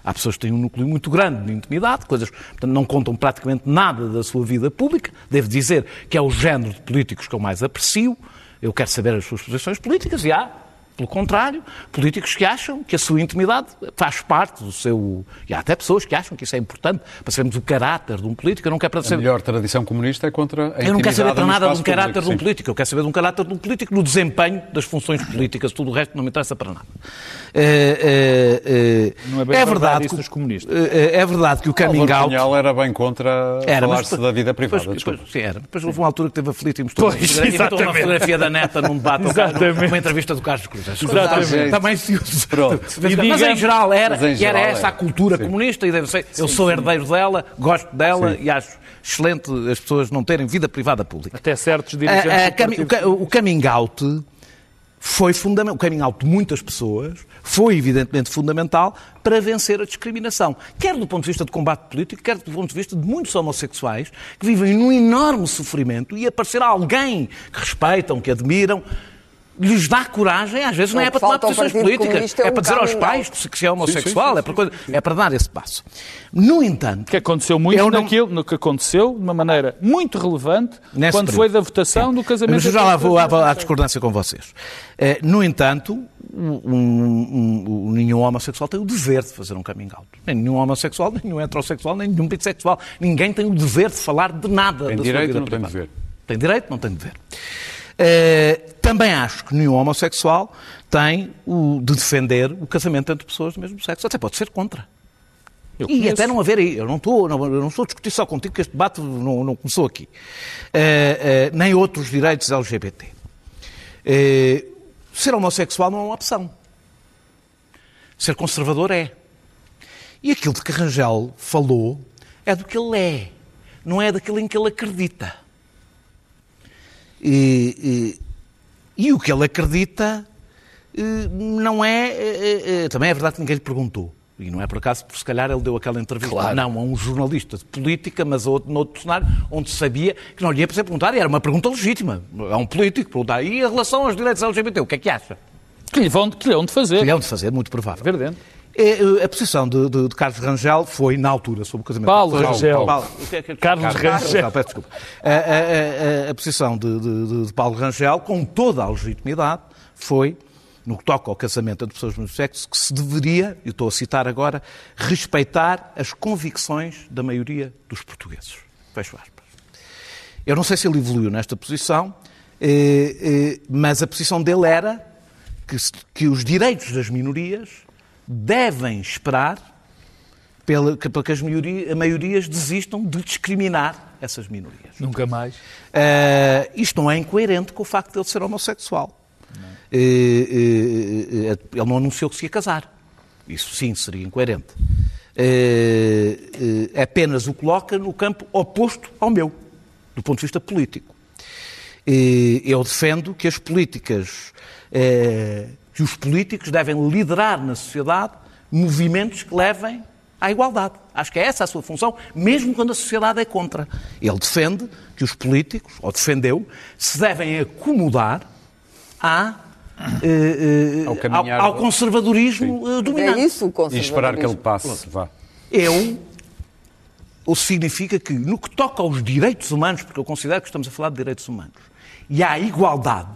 Há pessoas que têm um núcleo muito grande de intimidade, coisas, portanto, não contam praticamente nada da sua vida pública. Devo dizer que é o género de políticos que eu mais aprecio. Eu quero saber as suas posições políticas e há, pelo contrário, políticos que acham que a sua intimidade faz parte do seu. E há até pessoas que acham que isso é importante para sabermos o caráter de um político. Eu não quero para A saber. melhor tradição comunista é contra a Eu não quero saber intimidade para nada de um caráter público, de um sim. político. Eu quero saber de um caráter de um político no desempenho das funções políticas. Tudo o resto não me interessa para nada. É, é, é, Não é bem verdade dos comunistas. É, é verdade que o coming out... Era bem contra falar-se depois- da vida privada. Depois, depois, sim, era. Depois houve uma altura que teve aflito e mostrou, uma, Pois, fotografia, e botou uma exatamente. fotografia da neta num debate Exatamente. numa entrevista do Carlos Cruz. As Exatamente. Também se usa. Pronto. Mas, E mas em geral era, em e era geral essa a era. cultura Sim. comunista e deve ser. Eu sou herdeiro dela, gosto dela Sim. e acho excelente as pessoas não terem vida privada pública. Até certos dirigentes A- a cami- o, o coming out foi fundamental, o coming out de muitas pessoas foi evidentemente fundamental para vencer a discriminação, quer do ponto de vista de combate político, quer do ponto de vista de muitos homossexuais que vivem num enorme sofrimento e aparecer alguém que respeitam, que admiram, lhes dá coragem, às vezes não O é que para tomar posições políticas, é é um para dizer aos pais out. que se é homossexual, é, para, coisa- é para dar esse passo. No entanto, Que aconteceu muito não- naquilo, no que aconteceu, de uma maneira muito relevante, Nesse quando período. foi da votação do casamento. Mas eu já lá vou à, discordância com vocês. Eh, no entanto, um- um- um- nenhum homossexual tem o dever de fazer um coming out. Nem nenhum homossexual, nem nenhum heterossexual, nem nenhum bissexual. Ninguém tem o dever de falar de nada Tem da direito, sua vida não tem privada. dever. Tem direito, não tem dever. Eh, também acho que nenhum homossexual tem o de defender o casamento entre pessoas do mesmo sexo. Até pode ser contra. Eu E conheço. até não haver aí, eu não estou, não, eu não estou a discutir só contigo, que este debate não, não começou aqui. Eh, eh, nem outros direitos LGBT. Eh, ser homossexual não é uma opção. Ser conservador é. E aquilo de que Rangel falou é do que ele é, não é daquilo em que ele acredita. E, e- e o que ele acredita eh, não é. eh, eh, também é verdade que ninguém lhe perguntou. E não é por acaso, porque se calhar ele deu aquela entrevista, não a um jornalista de política, mas a outro, noutro cenário, onde sabia que não lhe ia ser perguntar, e era uma pergunta legítima. A um político perguntar, e em relação aos direitos LGBT, o que é que acha? Que lhe vão, que lhe vão de fazer. Que lhe hão de fazer, muito provável. Ver dentro. Eh, eh, A posição de, de- de Carlos Rangel foi, na altura, sobre o casamento. Paulo Foi- Rangel. Paulo- é que- Carlos Rangel. peço desculpa. A, a- a- a- posição de, de- Paulo Rangel, com toda a legitimidade, foi, no que toca ao casamento entre pessoas do mesmo sexo, que se deveria, e estou a citar agora, respeitar as convicções da maioria dos portugueses. Fecho aspas. Eu não sei se ele evoluiu nesta posição, eh, eh, mas a posição dele era que os direitos das minorias devem esperar pela, que, para que as maioria- maiorias desistam de discriminar essas minorias. Nunca mais. Eh, isto não é incoerente com o facto de ele ser homossexual. Eh, eh, eh, ele não anunciou que se ia casar. Isso sim seria incoerente. Apenas o coloca no campo oposto ao meu, do ponto de vista político. Eu defendo que as políticas que os políticos devem liderar na sociedade movimentos que levem à igualdade. Acho que é essa a sua função, mesmo quando a sociedade é contra. Ele defende que os políticos, ou defendeu, se devem acomodar à, eh, eh, Ao ao, caminhar ao do- conservadorismo eh, É dominante. isso o E conservadorismo. esperar que ele passe. Vá. Eu, ou significa que, no que toca aos direitos humanos, porque eu considero que estamos a falar de direitos humanos, e à igualdade,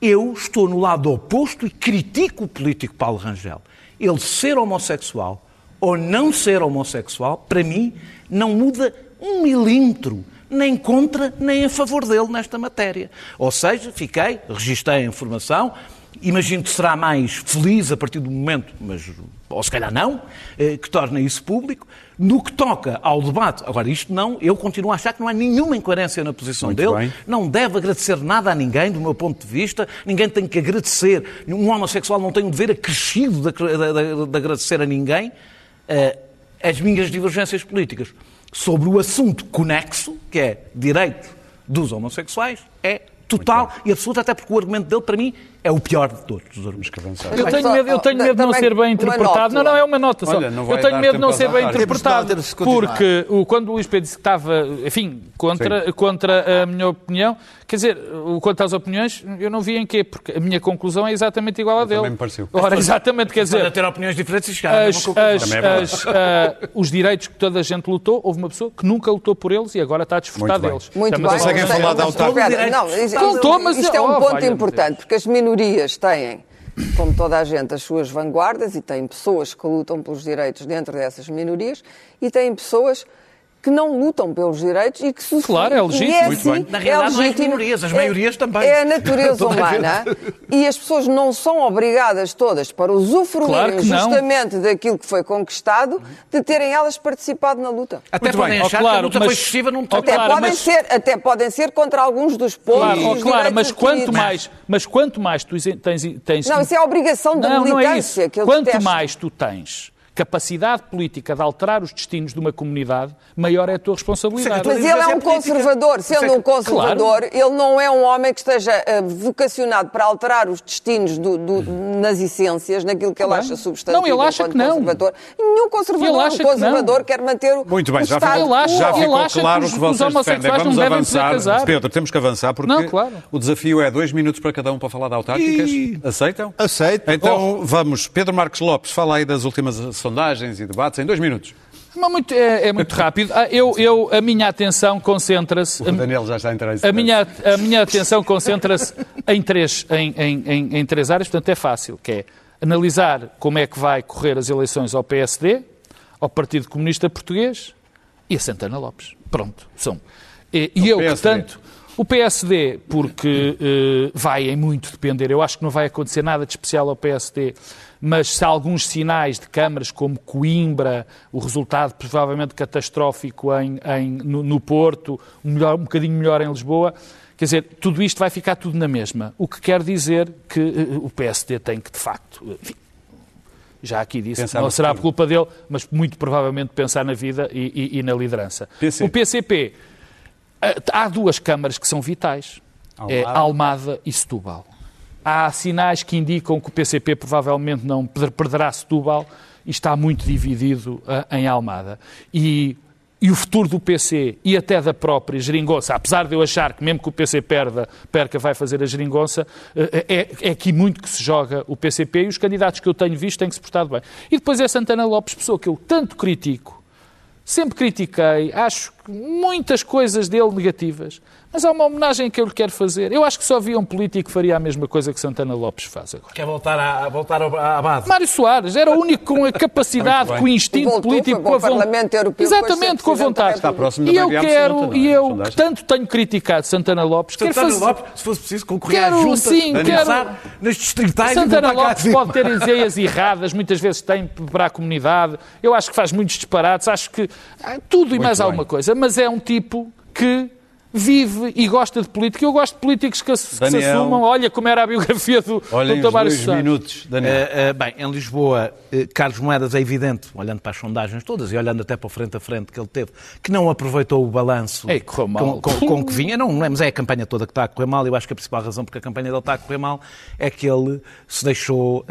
eu estou no lado oposto e critico o político Paulo Rangel. Ele ser homossexual ou não ser homossexual, para mim, não muda um milímetro, nem contra nem a favor dele nesta matéria. Ou seja, fiquei, registrei a informação, imagino que será mais feliz a partir do momento, mas ou se calhar não, eh, que torna isso público. No que toca ao debate, agora isto não, eu continuo a achar que não há nenhuma incoerência na posição Muito dele, bem. não deve agradecer nada a ninguém, do meu ponto de vista. Ninguém tem que agradecer. Um homossexual não tem um dever acrescido de, de- de- de agradecer a ninguém. Eh, as minhas divergências políticas sobre o assunto conexo, que é direito dos homossexuais, é total e absoluta, até porque o argumento dele, para mim, é o pior de todos os argumentos. Que avançar. Eu tenho medo, eu tenho oh, medo de não ser bem interpretado. Não, não, é uma nota só. Olha, eu tenho medo de não ser bem interpretado. Porque o, quando o Luís Pedro disse que estava, enfim, contra, contra a minha opinião, quer dizer, quanto às opiniões, eu não vi em quê, porque a minha conclusão é exatamente igual à dele. também me pareceu. Ora, exatamente, quer Para dizer, ter opiniões diferentes e chegar as- as- é as, ah, os direitos que toda a gente lutou, houve uma pessoa que nunca lutou por eles e agora está a desfrutar Muito deles. Muito Também bem. Conseguem falar da autarquia? Não, mas- isto é um oh, ponto importante, porque as minorias têm, como toda a gente, as suas vanguardas e têm pessoas que lutam pelos direitos dentro dessas minorias e têm pessoas que não lutam pelos direitos e que se Claro, é legítimo. É Muito assim, bem. Na realidade, é não é as legítimo. minorias, as É- maiorias também. É a natureza <laughs> a humana e as pessoas não são obrigadas todas para usufruírem Claro que não. justamente daquilo que foi conquistado de terem elas participado na luta. Até Muito podem bem. achar Oh, que a claro, luta mas- foi excessiva num oh. Até, Claro, podem mas- ser, até podem ser contra alguns dos pontos Claro, oh, claro, mas quanto mais, mas quanto mais tu tens, tens Não, isso é a obrigação da não, não é militância isso. que eu Quanto detesto. mais tu tens capacidade política de alterar os destinos de uma comunidade, maior é a tua responsabilidade. Mas ele é um conservador. Sendo um conservador, ele não é um homem que esteja eh, vocacionado para alterar os destinos do- do- nas essências, naquilo que ele acha substantivo Não, ele acha que não. conservador. E nenhum Ele conservador, acha um que conservador não. quer manter o, Muito bem, o já Estado ficou, Ele acha- já ficou acha claro que o que vocês defendem. Vamos não avançar. casar. Pedro, temos que avançar porque Não, claro. o desafio é dois minutos para cada um para falar de autárquicas. Ih. Aceitam? Aceito. Então vamos. Pedro Marcos Lopes, fala aí das últimas sondagens e debates em dois minutos. Muito- é, é muito rápido. Ah, Eu, eu, a minha atenção concentra-se. O Daniel já está a entrar em A minha, a minha atenção concentra-se em três, em, em, em, em três áreas, portanto é fácil, que é analisar como é que vai correr as eleições ao PSD, ao Partido Comunista Português e a Santana Lopes. Pronto, são. E, e eu, PSD. portanto, o PSD, porque eh, vai em muito depender, eu acho que não vai acontecer nada de especial ao PSD, mas se há alguns sinais de câmaras como Coimbra, o resultado provavelmente catastrófico em, em- no, no Porto, um, melhor, um bocadinho melhor em Lisboa, quer dizer, tudo isto vai ficar tudo na mesma. O que quer dizer que eh, o PSD tem que, de facto, enfim, já aqui disse, Pensar não será por culpa dele, mas muito provavelmente pensar na vida e, e- e na liderança. PC. O PCP, eh, há duas câmaras que são vitais, é Almada. Almada e Setúbal. Há sinais que indicam que o PCP provavelmente não per- perderá Setúbal e está muito dividido eh, em Almada. E, e o futuro do PC e até da própria geringonça, apesar de eu achar que mesmo que o PC perda, perca vai fazer a geringonça, eh, é, é aqui muito que se joga o PCP e os candidatos que eu tenho visto têm que se portado bem. E depois é Santana Lopes, pessoa que eu tanto critico, sempre critiquei, acho muitas coisas dele negativas, mas há uma homenagem que eu lhe quero fazer. Eu acho que só havia um político que faria a mesma coisa que Santana Lopes faz agora. Quer voltar à, a voltar à base. Mário Soares era o único com a capacidade, <laughs> Muito com o instinto Voltou, político, com a o vontade. Parlamento Europeu, depois Exatamente, com a vontade. Está próximo E eu quero, absoluta, e é? eu que tanto tenho criticado Santana Lopes, quero Santana fazer... Lopes, se fosse preciso, concorrer Quero, à junta, sim, analisar nas distritais Santana Lopes pode ter ideias erradas, muitas vezes tem para a comunidade. Eu acho que faz muitos disparates, acho que tudo e mais bem. alguma coisa. Mas é um tipo que vive e gosta de política. Eu gosto de políticos que, se, que se Daniel. assumam. Olha como era a biografia do, do Tavares dois Santos. minutos, Daniel. Eh, eh, bem, em Lisboa, eh, Carlos Moedas é evidente, olhando para as sondagens todas e olhando até para o frente a frente que ele teve, que não aproveitou o balanço Ei, com, com, com que vinha. Não, não é, mas é a campanha toda que está a correr mal. Eu acho que a principal razão porque a campanha dele está a correr mal é que ele se deixou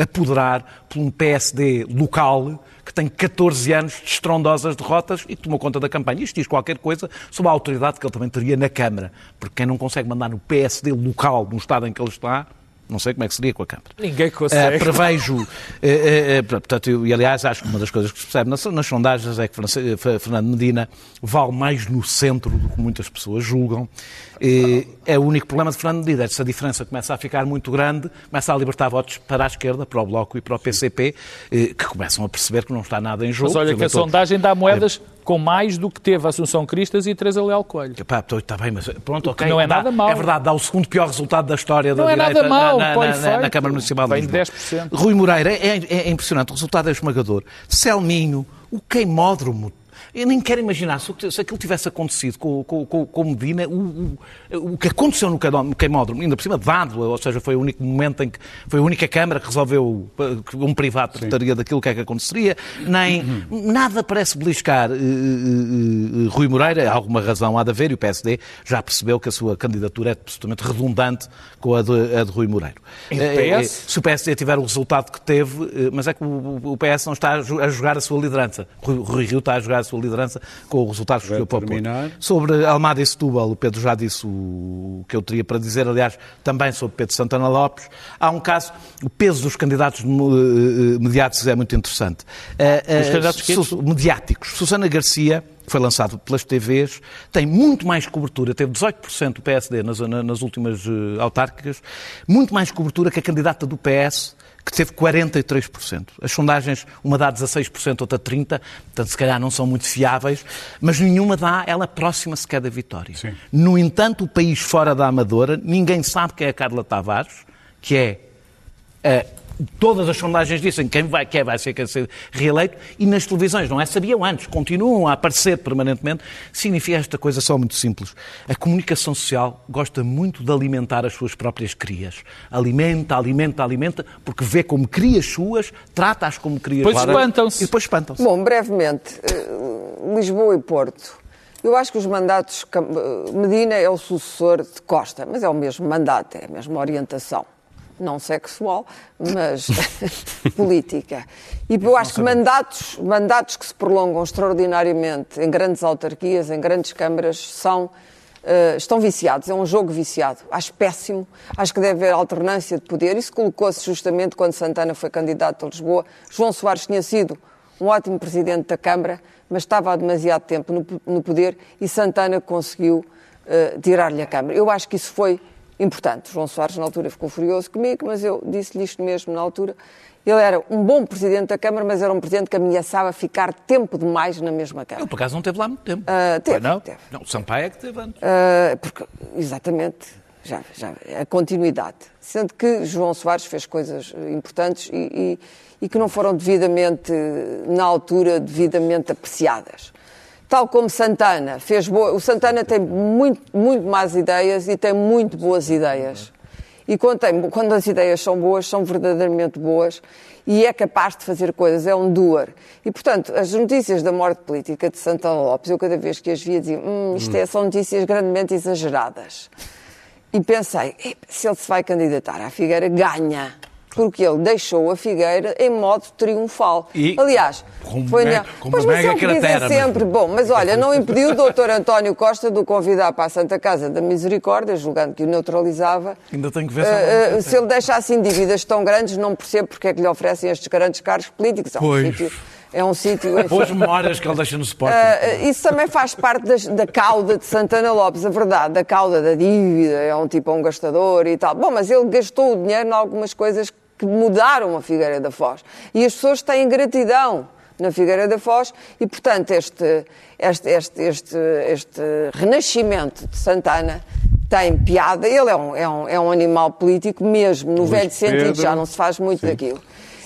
apoderar por um PSD local que tem 14 anos de estrondosas derrotas e que tomou conta da campanha. Isto diz qualquer coisa sobre a autoridade que ele também teria na Câmara. Porque quem não consegue mandar no PSD local, no estado em que ele está, não sei como é que seria com a Câmara. Ninguém consegue. Eh, prevejo, <laughs> eh, eh, portanto, eu- e aliás, acho que uma das coisas que se percebe nas, nas sondagens é que Fernando Medina vale mais no centro do que muitas pessoas julgam. É o único problema de Fernando Medina, é que se a diferença começa a ficar muito grande, começa a libertar votos para a esquerda, para o Bloco e para o PCP, que começam a perceber que não está nada em jogo. Mas olha que a sondagem dá moedas com mais do que teve Assunção Cristas e Teresa Leal Coelho. Epá, está bem, mas pronto, ok. não é dá- nada mau. É verdade, dá o segundo pior resultado da história Não da é nada direita mau, na, na, na- na feito. Câmara Municipal de Vem Lisboa. 10%. Rui Moreira, é, é- é impressionante, o resultado é esmagador. Selminho, o queimódromo. Eu nem quero imaginar se, aquilo tivesse acontecido com, com, com, com Medina, o, o, o que aconteceu no queimó- no queimódromo, ainda por cima dado, ou seja, foi o único momento em que foi a única Câmara que resolveu eh, que um privado trataria daquilo que é que aconteceria, nem nada parece beliscar eh, eh, eh, Rui Moreira, alguma razão há de haver, e o PSD já percebeu que a sua candidatura é absolutamente redundante com a de, a de Rui eh, PS? se o PSD tiver o resultado que teve, mas é que o, o PS não está a jogar a sua liderança. Rui, Rui Rio está a jogar a sua liderança com o resultado que Porto. terminar. Sobre Almada e Setúbal, o Pedro já disse o que eu teria para dizer, aliás, também sobre Pedro Santana Lopes. Há um caso, o peso dos candidatos eh, eh, mediáticos é muito interessante. Eh, Os candidatos? Su- mediáticos. Susana Garcia, que foi lançado pelas TVs, tem muito mais cobertura, teve 18% do PSD nas, na- nas últimas autárquicas, muito mais cobertura que a candidata do PS, que teve 43%. As sondagens, uma dá 16%, outra 30%, portanto, se calhar não são muito fiáveis, mas nenhuma dá, ela próxima sequer da vitória. Sim. No entanto, o país fora da Amadora, ninguém sabe quem é a Carla Tavares, que é eh, todas as sondagens dizem quem vai, quem vai ser, quem ser reeleito, e nas televisões, não é? Sabiam antes, continuam a aparecer permanentemente. Significa esta coisa só muito simples. A comunicação social gosta muito de alimentar as suas próprias crias. Alimenta, alimenta, alimenta, porque vê como crias suas, trata-as como crias Depois suas. espantam-se. E depois espantam-se. Bom, brevemente, eh, Lisboa e Porto. Eu acho que os mandatos. Eh, Medina é o sucessor de Costa, mas é o mesmo mandato, é a mesma orientação. Não sexual, mas <laughs> política. E eu acho que mandatos, mandatos que se prolongam extraordinariamente em grandes autarquias, em grandes câmaras, são. eh, estão viciados, é um jogo viciado. Acho péssimo, acho que deve haver alternância de poder. Isso colocou-se justamente quando Santana foi candidato a Lisboa. João Soares tinha sido um ótimo presidente da Câmara, mas estava há demasiado tempo no, no poder e Santana conseguiu eh, tirar-lhe a Câmara. Eu acho que isso foi importante. João Soares, na altura, ficou furioso comigo, mas eu disse-lhe isto mesmo na altura. Ele era um bom presidente da Câmara, mas era um presidente que ameaçava ficar tempo demais na mesma Ele, Câmara. por acaso, não teve lá muito tempo. Ah, teve, não? teve. Não, o Sampaio é que teve antes. Uh, porque, exatamente, já, já, a continuidade. Sendo que João Soares fez coisas importantes e, e- e que não foram devidamente, na altura, devidamente apreciadas. Tal como Santana fez boa. O Santana tem muito, muito más ideias e tem muito boas ideias. E quando, tem- quando as ideias são boas, são verdadeiramente boas e é capaz de fazer coisas, é um doer. E, portanto, as notícias da morte política de Santana Lopes, eu cada vez que as via dizia, hum, isto é, são notícias grandemente exageradas. E pensei, "Ep, se ele se vai candidatar à Figueira, ganha. Porque ele deixou a Figueira em modo triunfal. E Aliás, foi na... com Pois, mas mega cratera, mas- sempre, bom, mas olha, não impediu o doutor António Costa de o convidar para a Santa Casa da Misericórdia, julgando que o neutralizava. Ainda tenho que ver se Eh, ele- eh, se ele deixa assim dívidas tão grandes, não percebo porque é que lhe oferecem estes grandes cargos políticos. É um Pois. sítio. É um sítio. Boas memórias que ele deixa no Sporting. Uh, isso também faz parte das- da cauda de Santana Lopes, a verdade, da cauda da dívida, é um tipo um gastador e tal. Bom, mas ele gastou o dinheiro em algumas coisas que mudaram a Figueira da Foz. E as pessoas têm gratidão na Figueira da Foz e, portanto, este, este, este, este, este renascimento de Santana tem piada. Ele é um, é um, é um animal político mesmo, no Luís velho sentido, Pedro. já não se faz muito daquilo.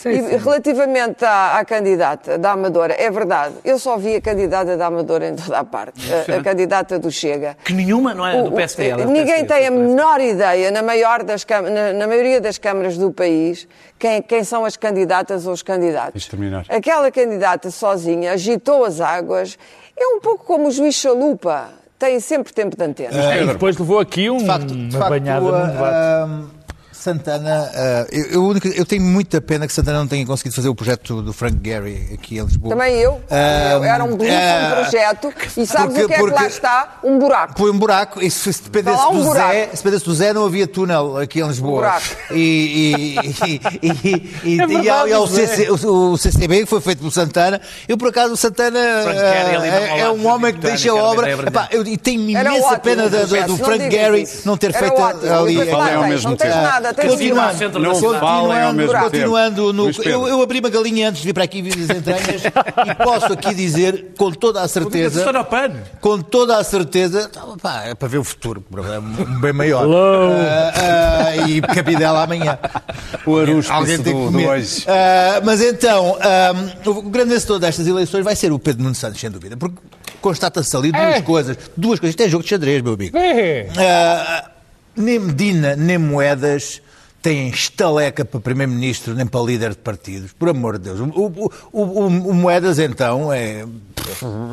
E relativamente à, à candidata da Amadora, é verdade, eu só vi a candidata da Amadora em toda a parte, a, a candidata do Chega. Que nenhuma não é do O- PSD. é do ninguém PSD, tem a menor ideia, na, maior das, na, na maioria das câmaras do país, quem, quem são as candidatas ou os candidatos. Terminar. Aquela candidata sozinha agitou as águas. É um pouco como o juiz Chalupa. Tem sempre tempo de antena. E depois levou aqui um- De facto, de uma facto, banhada num debate. a- Santana, ah, eu, eu, eu tenho muita pena que Santana não tenha conseguido fazer o projeto do Frank Gehry aqui em Lisboa. Também eu. Ah, Eu- Era um belíssimo ah, projeto. E sabes porque- o que é que lá porque- está? Um buraco. Foi um buraco, e se, se dependesse um do buraco. Zé, se dependesse do Zé, não havia túnel aqui em Lisboa. buraco. E, e, e, e, e, É e, e ao Zé. CC o, o CCB, que foi feito pelo Santana, eu por acaso o Santana Gehry eh, é, é um homem que deixa a obra. Epá, eu, e tenho imensa pena do, do, Frank Gehry não ter feito ali. Não tens nada, tens Continuando, um Centro Não Nacional. falem ao mesmo tempo. continuando no, eu, eu abri uma galinha antes de vir para aqui vir das entranhas <laughs> e posso aqui dizer com toda a certeza com toda a certeza, tá, pá, é para ver o futuro, é um bem maior. Ah, ah, e cabidela amanhã. O Arusco Alguém do, tem que do comer. hoje. Ah, mas então, ah, o grande vencedor destas eleições vai ser o Pedro Nuno Santos, sem dúvida, porque constata-se ali duas É. coisas. Duas coisas. Isto é jogo de xadrez, meu amigo. É. Nem Medina, nem Moedas têm estaleca para Primeiro-Ministro, nem para líder de partidos. Por amor de Deus. O, o- o- o- o Moedas, então, é.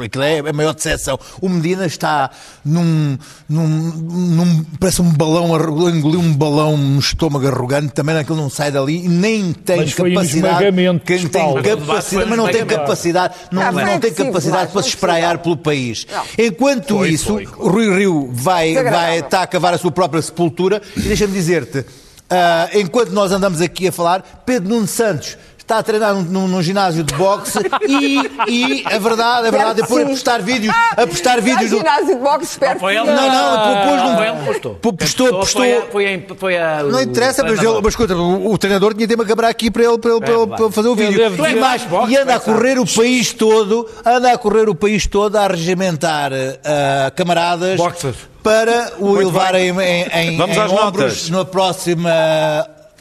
Aquilo é a maior decepção. O Medina está num. num, num- parece um balão, engoliu um balão no estômago arrogante, também aquilo não sai dali e nem tem Mas um capacidade. quem tem capacidade, mas não tem capacidade, não, foi não tem capacidade para se espraiar pelo país. Não. Enquanto Foi, isso, foi, o Rui Rio vai, vai está a cavar a sua própria sepultura e deixa-me dizer-te, ah, enquanto nós andamos aqui a falar, Pedro Nuno Santos está a treinar num, num- num ginásio de boxe e, e a verdade, a verdade, depois a Sim. postar vídeos, a postar vídeos do... Há ginásio de boxe espero Foi que ele. Não, não, pôs num- Não, foi ele que postou. Postou, postou. Foi a, foi a, foi a, Não interessa, mas, ele, mas escuta, o, o treinador tinha tempo a cabrar aqui para ele, para ele, para ele- para ele fazer o vídeo. E, mais, boxe, e anda a correr o país todo, anda a correr o país todo a regimentar ah, camaradas Boxers. Para o Muito levarem em, em, Vamos em às ombros notas. na próxima.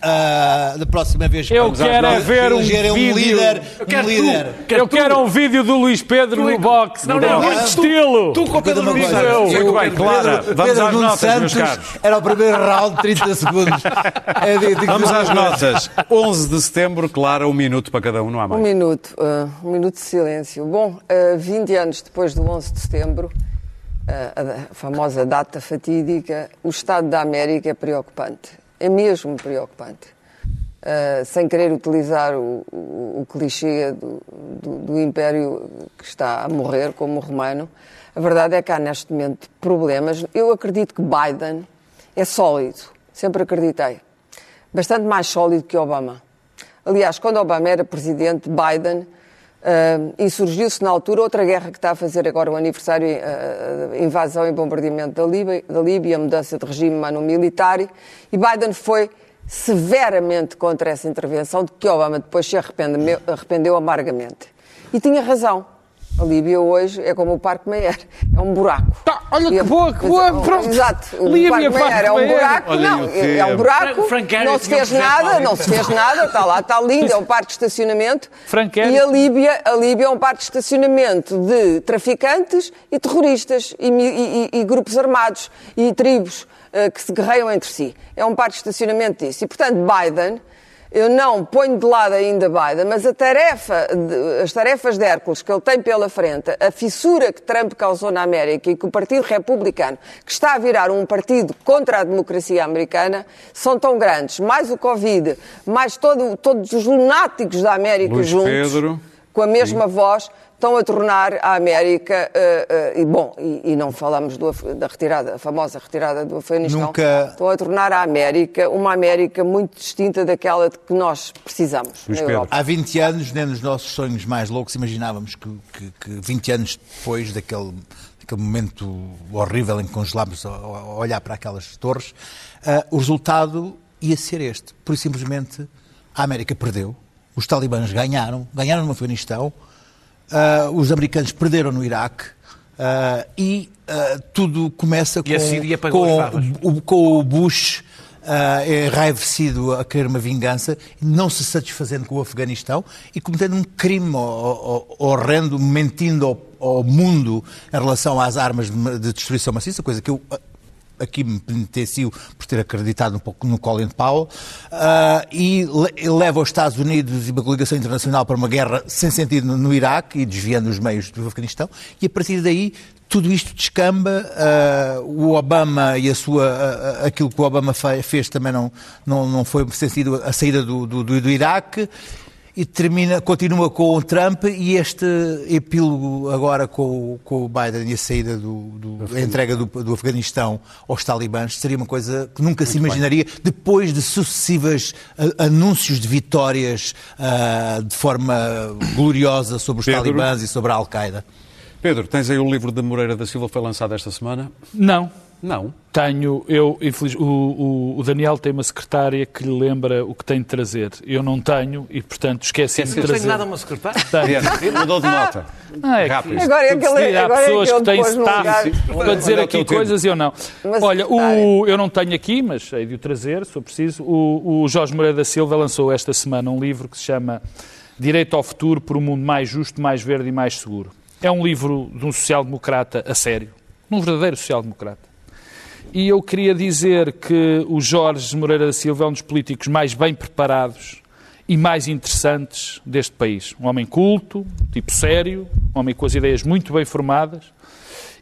ah, da próxima vez que Eu vamos quero é ver um vídeo. líder, Eu quero um líder. tu. Eu quero um vídeo do Luís Pedro no boxe. Não, Não, não, estilo. Tu com o Pedro coisa, eu. Muito bem, Clara, Pedro- vamos Pedro às Nuno notas, meus Santos caros. Era o primeiro round, 30 segundos. <laughs> É, digo- digo- Vamos às notas. 11 de setembro, Clara, um minuto para cada um, não há Um mais. minuto, ah, um minuto de silêncio. Bom, ah, 20 anos depois do 11 de setembro, a famosa data fatídica, o estado da América é preocupante. É mesmo preocupante. Ah, sem querer utilizar o, o- o clichê do, do- do império que está a morrer como romano, a verdade é que há neste momento problemas. Eu acredito que Biden é sólido, sempre acreditei. Bastante mais sólido que Obama. Aliás, quando Obama era presidente, Biden uh, insurgiu-se na altura outra guerra que está a fazer agora o aniversário, uh, invasão e bombardeamento da Líbia, da Líbia, mudança de regime mano-militar, e Biden foi severamente contra essa intervenção, de que Obama depois se arrependeu, arrependeu amargamente. E tinha razão. A Líbia hoje é como o Parque Meyer, é um buraco. Tá, olha E que boa, que boa, pronto. Exato, o Líbia, Parque Meyer Parque é um Meyer. buraco, Olha não, o é um buraco, Frank não se fez nada, não se fez nada, está lá, está lindo, é um parque de estacionamento. Frank. E a Líbia, a Líbia é um parque de estacionamento de traficantes e terroristas e, e- e- e grupos armados e tribos eh, que se guerreiam entre si. É um parque de estacionamento disso. E, portanto, Biden, eu não ponho de lado ainda Biden, mas a tarefa, as tarefas de Hércules que ele tem pela frente, a fissura que Trump causou na América e que o Partido Republicano, que está a virar um partido contra a democracia americana, são tão grandes. Mais o Covid, mais todo- todos os lunáticos da América Luís juntos, Pedro. Com a mesma voz, estão a tornar a América, eh, eh, e bom, e, e não falamos do da retirada, a famosa retirada do Afeganistão, Nunca- estão a tornar a América uma América muito distinta daquela de que nós precisamos. Há 20 anos, nem nos nossos sonhos mais loucos, imaginávamos que, que, que 20 anos depois daquele, daquele momento horrível em que congelámos a, olhar para aquelas torres, ah, o resultado ia ser este. Por e simplesmente, a América perdeu, os talibãs ganharam, ganharam no Afeganistão, ah, os americanos perderam no Iraque. ah, e ah, tudo começa com, E com, o, com o Bush uh, enraivecido a querer uma vingança, não se satisfazendo com o Afeganistão e cometendo um crime horrendo, mentindo ao, ao mundo em relação às armas de, de destruição maciça, coisa que eu aqui me penitencio por ter acreditado um pouco no Colin Powell, uh, e leva os Estados Unidos e uma coligação internacional para uma guerra sem sentido no, no Iraque e desviando os meios do Afeganistão, e a partir daí tudo isto descamba, uh, o Obama e a sua, uh, aquilo que o Obama fez também não, não, não foi sentido a saída do, do, do Iraque, e termina, continua com o Trump e este epílogo agora com, com o Biden e a saída do, do a entrega do, do, Afeganistão aos talibãs seria uma coisa que nunca Muito se imaginaria bem. depois de sucessivas anúncios de vitórias uh, de forma gloriosa sobre os Pedro. talibãs e sobre a Al-Qaeda. Pedro, tens aí o livro de Moreira da Silva que foi lançado esta semana? Não. Não. Tenho, eu, infeliz, o, o, o, Daniel tem uma secretária que lhe lembra o que tem de trazer. Eu não tenho e, portanto, esqueci de trazer. Não tenho nada a uma secretária? Tenho. Mudou de nota. Ah, é Rápido. Agora é aquele, Há agora pessoas é que, que têm staff para dizer aqui coisas e eu não. Olha, o, eu não tenho aqui, mas hei de o trazer, se for preciso. O, o Jorge Moreira da Silva lançou esta semana um livro que se chama Direito ao Futuro por um Mundo Mais Justo, Mais Verde e Mais Seguro. É um livro de um social-democrata a sério, um verdadeiro social-democrata. E eu queria dizer que o Jorge Moreira da Silva é um dos políticos mais bem preparados e mais interessantes deste país. Um homem culto, tipo sério, um homem com as ideias muito bem formadas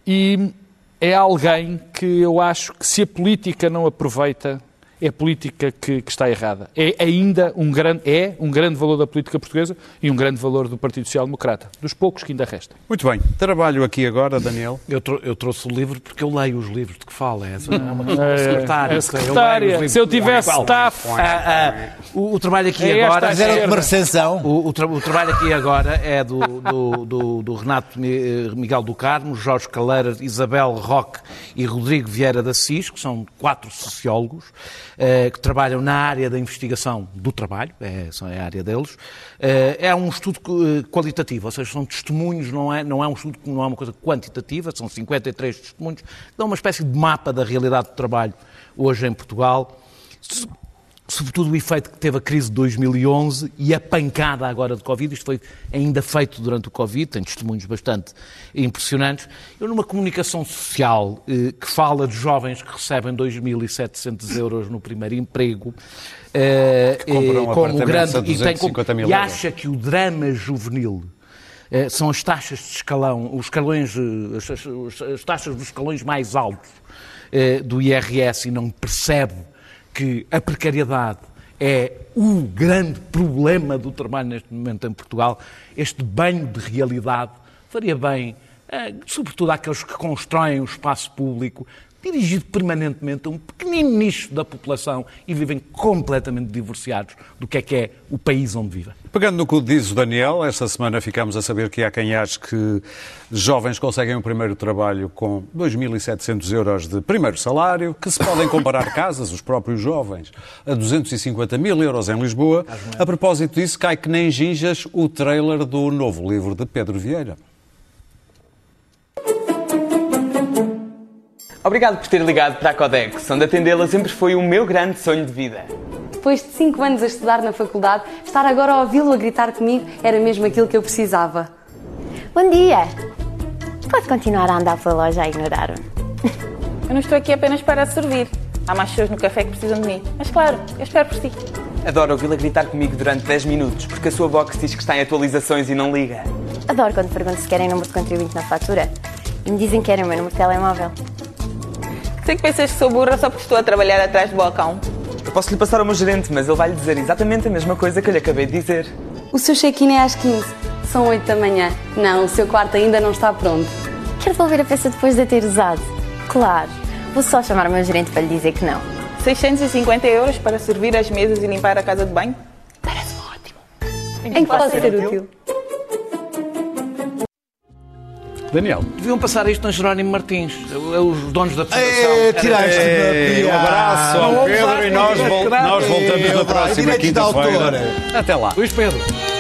e é alguém que eu acho que se a política não aproveita é a política que, que, está errada. É ainda um grande, é um grande valor da política portuguesa e um grande valor do Partido Social Democrata, dos poucos que ainda restam. Muito bem. Trabalho aqui agora, Daniel. Eu, trou eu trouxe o livro porque eu leio os livros de que fala. É, é uma é, secretária. É secretária. Eu Se eu tivesse staff... Ah, ah, o, o, trabalho aqui é agora... Fizeram uma recensão. O, o, tra o, trabalho aqui agora é do, do, do, do Renato Miguel do Carmo, Jorge Caleira, Isabel Roque e Rodrigo Vieira da Cis, que são quatro sociólogos. Eh, que trabalham na área da investigação do trabalho, é, é a área deles. Eh, é um estudo eh, qualitativo, ou seja, são testemunhos, não é, não é um estudo, não é uma coisa quantitativa, são 53 testemunhos, dão uma espécie de mapa da realidade do trabalho hoje em Portugal sobretudo o efeito que teve a crise de 2011 e a pancada agora de Covid. Isto foi ainda feito durante o Covid, tem testemunhos bastante impressionantes. Eu, numa comunicação social eh, que fala de jovens que recebem 2.700 euros no primeiro emprego, eh, um como grande e, tem como, e acha que o drama juvenil eh, são as taxas de escalão, os escalões, eh, as, as, as taxas dos escalões mais altos eh, do IRS e não percebe que a precariedade é o grande problema do trabalho neste momento em Portugal, este banho de realidade faria bem, eh, sobretudo àqueles que constroem o espaço público, dirigido permanentemente a um pequenino nicho da população e vivem completamente divorciados do que é que é o país onde vivem. Pegando no que diz o Daniel, esta semana ficamos a saber que há quem ache que jovens conseguem um primeiro trabalho com 2.700 euros de primeiro salário, que se podem comparar casas, os próprios jovens, a 250 mil euros em Lisboa. A propósito disso, cai que nem ginjas o trailer do novo livro de Pedro Vieira. Obrigado por ter ligado para a Codex, onde atendê-la sempre foi o meu grande sonho de vida. Depois de 5 anos a estudar na faculdade, estar agora a ouvi-lo a gritar comigo era mesmo aquilo que eu precisava. Bom dia! Pode continuar a andar pela loja a ignorar-me. <laughs> Eu não estou aqui apenas para servir. Há mais pessoas no café que precisam de mim. Mas claro, eu espero por si. Adoro ouvi-la gritar comigo durante 10 minutos, porque a sua box diz que está em atualizações e não liga. Adoro quando pergunto se querem número de contribuinte na fatura e me dizem que querem o meu número de telemóvel. Sei que pensas que sou burra só porque estou a trabalhar atrás do balcão. Eu posso lhe passar ao meu gerente, mas ele vai lhe dizer exatamente a mesma coisa que eu lhe acabei de dizer. O seu check-in é às 15. São 8 da manhã. Não, o seu quarto ainda não está pronto. Quer devolver a peça depois de a ter usado? Claro. Vou só chamar o meu gerente para lhe dizer que não. 650 euros para servir as mesas e limpar a casa de banho? Parece ótimo. Em que pode ser útil? Daniel. Deviam passar isto na Jerónimo Martins, os donos da Federação. É, tiraste Um abraço ao Pedro e nós, vol nós voltamos na próxima quinta-feira. Até lá. Luís Pedro.